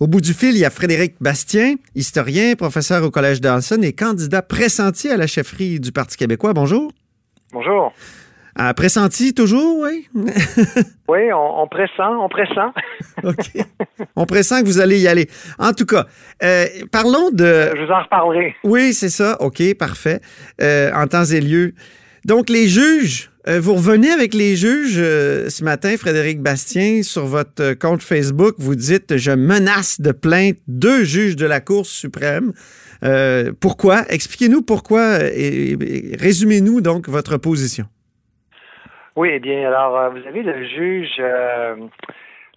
Au bout du fil, il y a Frédéric Bastien, historien, professeur au Collège Dawson et candidat pressenti à la chefferie du Parti québécois. Bonjour. Bonjour. Pressenti toujours, oui? oui, on, pressent, on pressent. OK. On pressent que vous allez y aller. En tout cas, euh, parlons de... Je vous en reparlerai. Oui, c'est ça. OK, parfait. Euh, en temps et lieu. Donc, les juges, euh, vous revenez avec les juges euh, ce matin, Frédéric Bastien, sur votre compte Facebook. Vous dites Je menace de plainte deux juges de la Cour suprême. Euh, pourquoi? Expliquez-nous pourquoi et, résumez-nous donc votre position. Oui, eh bien, alors, vous avez le juge.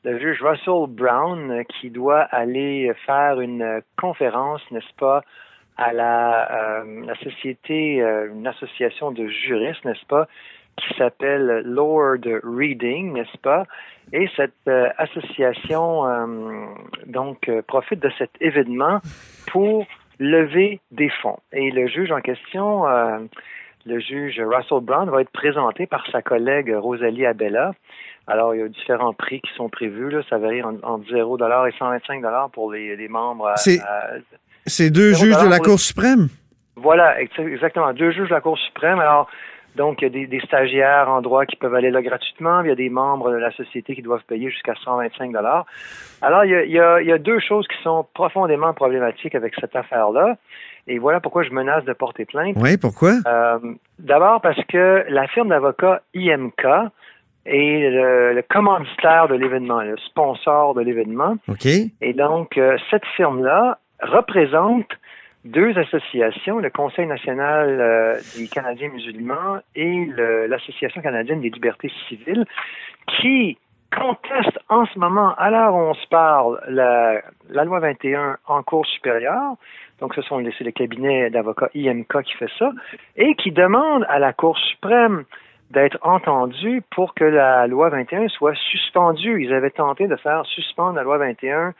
le juge Russell Brown qui doit aller faire une conférence, n'est-ce pas, à la société, une association de juristes, n'est-ce pas, qui s'appelle Lord Reading, n'est-ce pas? Et cette euh, association euh, donc euh, profite de cet événement pour lever des fonds. Et le juge en question, le juge Russell Brown, va être présenté par sa collègue Rosalie Abella. Alors, il y a différents prix qui sont prévus. Là. Ça varie entre 0 et 125 pour les, les membres. C'est deux juges de la Cour suprême? Voilà, exactement. Deux juges de la Cour suprême. Alors, donc, il y a des, stagiaires en droit qui peuvent aller là gratuitement. Il y a des membres de la société qui doivent payer jusqu'à 125 dollars. Alors, il y, a, deux choses qui sont profondément problématiques avec cette affaire-là. Et voilà pourquoi je menace de porter plainte. Oui, pourquoi? Euh, d'abord parce que la firme d'avocats IMK est le, commanditaire de l'événement, le sponsor de l'événement. OK. Et donc, euh, cette firme-là représente deux associations, le Conseil national euh, des Canadiens musulmans et l'Association canadienne des libertés civiles, qui contestent en ce moment, à l'heure où on se parle, la, loi 21 en cours supérieure. Donc, ce sont les, le cabinet d'avocats IMK qui fait ça, et qui demandent à la Cour suprême d'être entendu pour que la loi 21 soit suspendue. Ils avaient tenté de faire suspendre la loi 21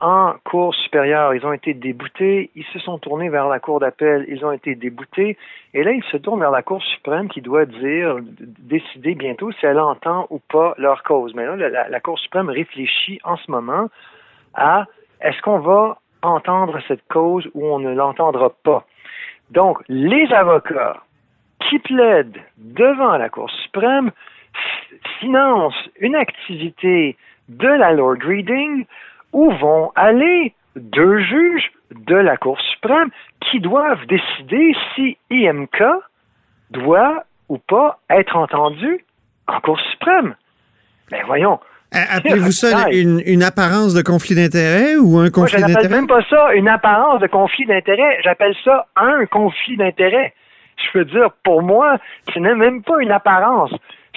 en Cour supérieure. Ils ont été déboutés. Ils se sont tournés vers la Cour d'appel. Ils ont été déboutés. Et là, ils se tournent vers la Cour suprême qui doit dire, décider bientôt si elle entend ou pas leur cause. Mais là, la, la Cour suprême réfléchit en ce moment à est-ce qu'on va entendre cette cause ou on ne l'entendra pas? Donc, les avocats qui plaident devant la Cour suprême financent une activité de la Lord Reading où vont aller deux juges de la Cour suprême qui doivent décider si IMK doit ou pas être entendu en Cour suprême? Mais ben, voyons. Appelez-vous ça une, apparence de conflit d'intérêt ou un conflit d'intérêt? Je n'appelle même pas ça une apparence de conflit d'intérêt. J'appelle ça un conflit d'intérêt. Je veux dire, pour moi, ce n'est même pas une apparence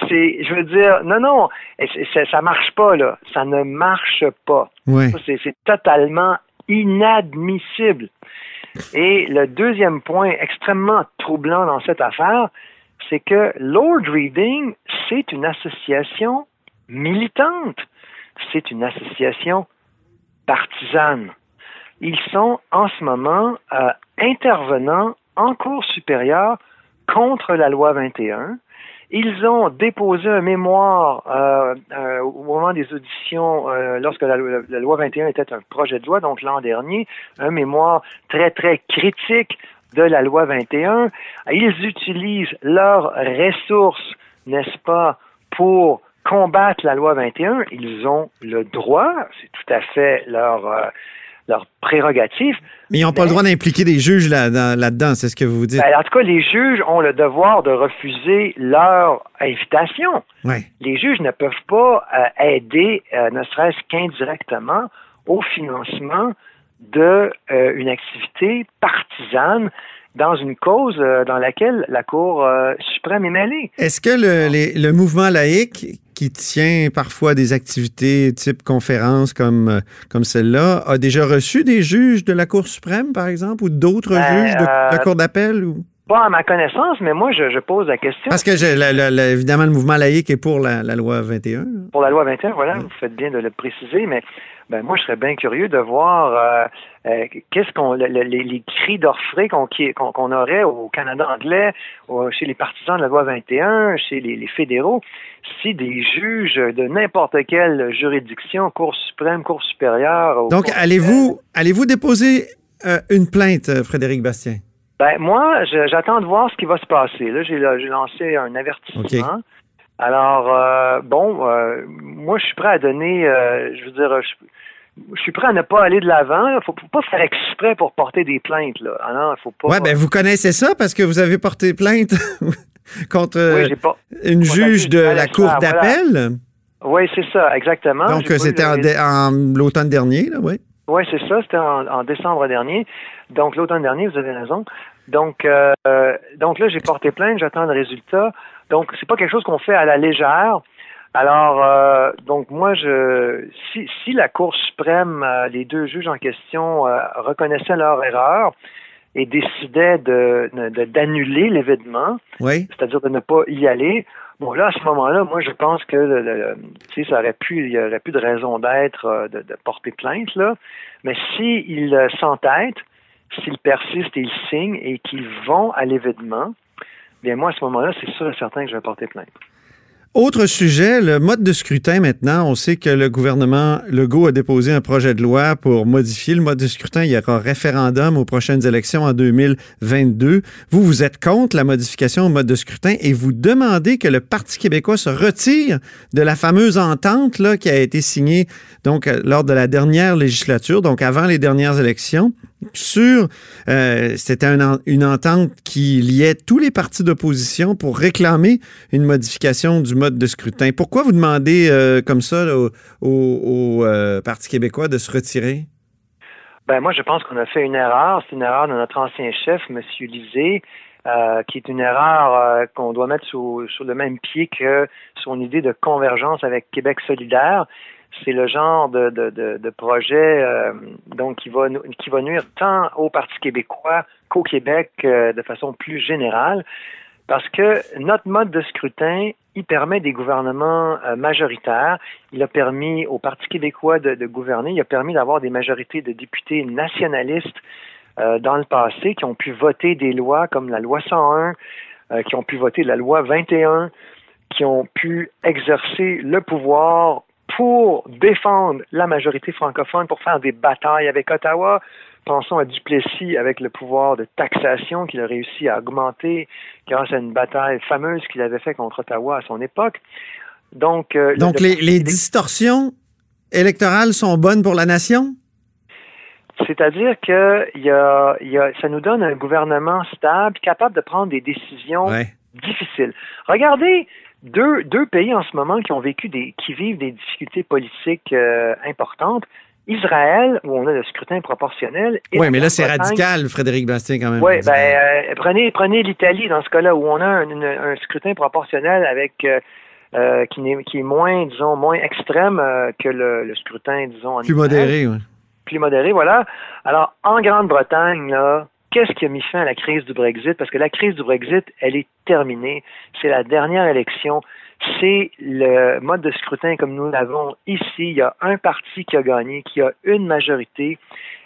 c'est, je veux dire, non, non, ça, ça marche pas, là. Ça ne marche pas. C'est, totalement inadmissible. Et le deuxième point extrêmement troublant dans cette affaire, c'est que Lord Reading, c'est une association militante. C'est une association partisane. Ils sont en ce moment euh, intervenants en cours supérieure contre la loi 21 ils ont déposé un mémoire euh, euh, au moment des auditions, euh, lorsque la, loi 21 était un projet de loi, donc l'an dernier, un mémoire très, très critique de la loi 21. Ils utilisent leurs ressources, n'est-ce pas, pour combattre la loi 21. Ils ont le droit, c'est tout à fait leur leur prérogative. Mais ils n'ont pas le droit d'impliquer des juges là-dedans, c'est ce que vous dites. Ben, en tout cas, les juges ont le devoir de refuser leur invitation. Les juges ne peuvent pas euh, aider, euh, ne serait-ce qu'indirectement, au financement d'une euh, activité partisane dans une cause dans laquelle la Cour suprême est mêlée. Est-ce que le, le mouvement laïque qui tient parfois des activités type conférence comme, euh, comme celle-là, a déjà reçu des juges de la Cour suprême, par exemple, ou d'autres ben, juges de, la euh, Cour d'appel? Ou... Pas à ma connaissance, mais moi, je, pose la question. Parce que, évidemment, le mouvement laïque est pour la, loi 21. Pour la loi 21, voilà, vous faites bien de le préciser, mais ben moi, je serais bien curieux de voir euh, euh, qu'est-ce qu'on les, les, cris d'orfraie qu'on qu'on aurait au Canada anglais, chez les partisans de la loi 21, chez les, les fédéraux, si des juges de n'importe quelle juridiction, Cour suprême, Cour supérieure. Donc, allez-vous allez-vous déposer euh, une plainte, Frédéric Bastien? Ben moi, j'attends de voir ce qui va se passer. Là, j'ai lancé un avertissement. Alors, euh, bon, euh, moi, je suis prêt à donner, euh, je veux dire, je, suis prêt à ne pas aller de l'avant. Il ne faut, pas faire exprès pour porter des plaintes. Là. Ah faut pas. Ouais, ben vous connaissez ça parce que vous avez porté plainte contre une juge de la Cour d'appel? Oui, c'est ça, exactement. Donc, c'était en, l'automne dernier, là, oui. Oui, c'est ça, c'était en, décembre dernier. Donc, l'automne dernier, vous avez raison. Donc, donc là, j'ai porté plainte, j'attends le résultat. Donc, c'est pas quelque chose qu'on fait à la légère. Alors, euh, donc moi, je, si, si la Cour suprême, euh, les deux juges en question euh, reconnaissaient leur erreur et décidaient de, d'annuler l'événement, c'est-à-dire de ne pas y aller, bon là, à ce moment-là, moi, je pense que le, ça aurait pu, il y aurait plus de raison d'être de, porter plainte là. Mais s'ils s'entêtent, s'ils persistent et ils signent et qu'ils vont à l'événement, bien moi, à ce moment-là, c'est sûr et certain que je vais porter plainte. Autre sujet, le mode de scrutin maintenant. On sait que le gouvernement Legault a déposé un projet de loi pour modifier le mode de scrutin. Il y aura référendum aux prochaines élections en 2022. Vous, vous êtes contre la modification au mode de scrutin et vous demandez que le Parti québécois se retire de la fameuse entente là, qui a été signée donc, lors de la dernière législature, donc avant les dernières élections sur, euh, c'était une entente qui liait tous les partis d'opposition pour réclamer une modification du mode de scrutin. Pourquoi vous demandez euh, comme ça au, euh, Parti québécois de se retirer? Ben moi, je pense qu'on a fait une erreur. C'est une erreur de notre ancien chef, M. Lisée, qui est une erreur qu'on doit mettre sur le même pied que son idée de convergence avec Québec solidaire c'est le genre de, de, de, projet euh, donc qui va qui va nuire tant au Parti québécois qu'au Québec euh, de façon plus générale, parce que notre mode de scrutin, il permet des gouvernements euh, majoritaires. Il a permis au Parti québécois de, de gouverner. Il a permis d'avoir des majorités de députés nationalistes dans le passé qui ont pu voter des lois comme la loi 101, qui ont pu voter la loi 21, qui ont pu exercer le pouvoir pour défendre la majorité francophone, pour faire des batailles avec Ottawa. Pensons à Duplessis avec le pouvoir de taxation qu'il a réussi à augmenter grâce à une bataille fameuse qu'il avait fait contre Ottawa à son époque. Donc, euh, Donc les, distorsions électorales sont bonnes pour la nation? C'est-à-dire que y a, y a, ça nous donne un gouvernement stable, capable de prendre des décisions difficiles. Regardez deux, deux pays en ce moment qui ont vécu des, qui vivent des difficultés politiques euh, importantes. Israël, où on a le scrutin proportionnel. Oui, mais là, c'est radical, Frédéric Bastien, quand même. Oui, ben, euh, prenez, prenez l'Italie dans ce cas-là, où on a un, scrutin proportionnel avec euh, qui, est, qui est moins, disons, moins extrême que le, scrutin, disons, en Plus modéré, oui. Plus modéré, voilà. Alors, en Grande-Bretagne, là, qu'est-ce qui a mis fin à la crise du Brexit? Parce que la crise du Brexit, elle est terminée. C'est la dernière élection. C'est le mode de scrutin comme nous l'avons ici. Il y a un parti qui a gagné, qui a une majorité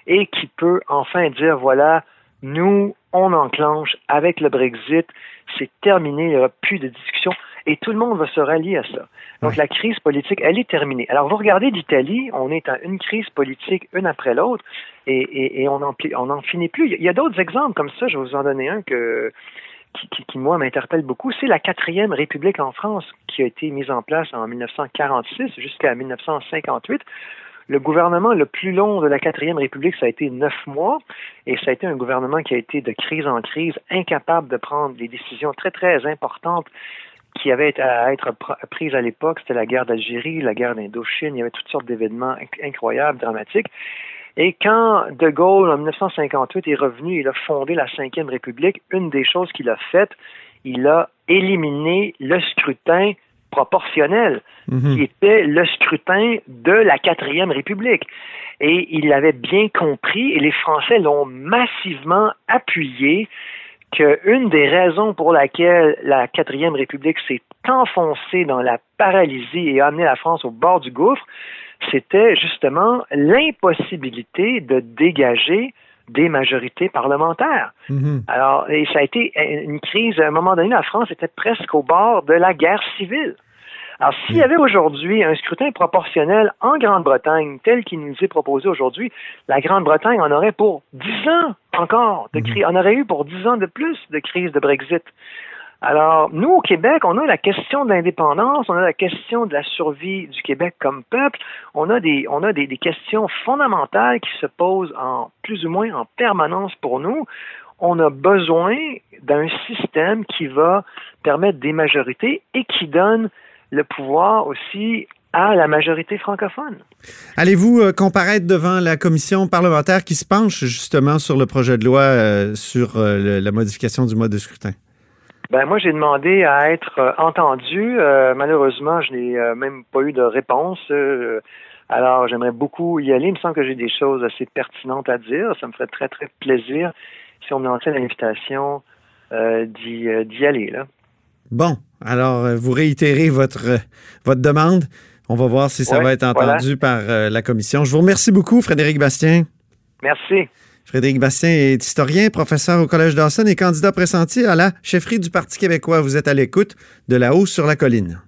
et qui peut enfin dire, voilà, nous, on enclenche avec le Brexit. C'est terminé. Il n'y aura plus de discussion et tout le monde va se rallier à ça. Donc la crise politique, elle est terminée. Alors vous regardez l'Italie, on est à une crise politique une après l'autre et, on n'en finit plus. Il y a d'autres exemples comme ça, je vais vous en donner un que, qui, qui, moi, m'interpelle beaucoup. C'est la quatrième République en France qui a été mise en place en 1946 jusqu'à 1958. Le gouvernement le plus long de la quatrième République, ça a été neuf mois, et ça a été un gouvernement qui a été de crise en crise, incapable de prendre des décisions très, très importantes qui avaient à être prises à l'époque. C'était la guerre d'Algérie, la guerre d'Indochine, il y avait toutes sortes d'événements incroyables, dramatiques. Et quand De Gaulle, en 1958, est revenu, il a fondé la Cinquième République, une des choses qu'il a faites, il a éliminé le scrutin proportionnel, mhm. qui était le scrutin de la Quatrième République. Et il l'avait bien compris, et les Français l'ont massivement appuyé, qu'une des raisons pour laquelle la Quatrième République s'est enfoncée dans la paralysie et a amené la France au bord du gouffre, c'était justement l'impossibilité de dégager des majorités parlementaires. Mm-hmm. Alors, et ça a été une crise, à un moment donné, la France était presque au bord de la guerre civile. Alors, s'il y avait aujourd'hui un scrutin proportionnel en Grande-Bretagne, tel qu'il nous est proposé aujourd'hui, la Grande-Bretagne en aurait pour dix ans encore de crise, on aurait eu pour dix ans de plus de crise de Brexit. Alors, nous, au Québec, on a la question de l'indépendance, on a la question de la survie du Québec comme peuple, on a des, on a des, questions fondamentales qui se posent en plus ou moins en permanence pour nous. On a besoin d'un système qui va permettre des majorités et qui donne le pouvoir aussi à la majorité francophone. Allez-vous euh, comparaître devant la commission parlementaire qui se penche justement sur le projet de loi euh, sur euh, la modification du mode de scrutin? Ben moi, j'ai demandé à être entendu. malheureusement, je n'ai même pas eu de réponse. alors, j'aimerais beaucoup y aller. Il me semble que j'ai des choses assez pertinentes à dire. Ça me ferait très, très plaisir si on me lançait l'invitation d'y aller. Là. Bon, alors, euh, vous réitérez votre, euh, votre demande. On va voir si ça va être entendu par euh, la commission. Je vous remercie beaucoup, Frédéric Bastien. Merci. Frédéric Bastien est historien, professeur au Collège Dawson et candidat pressenti à la chefferie du Parti québécois. Vous êtes à l'écoute de La Haut sur la colline.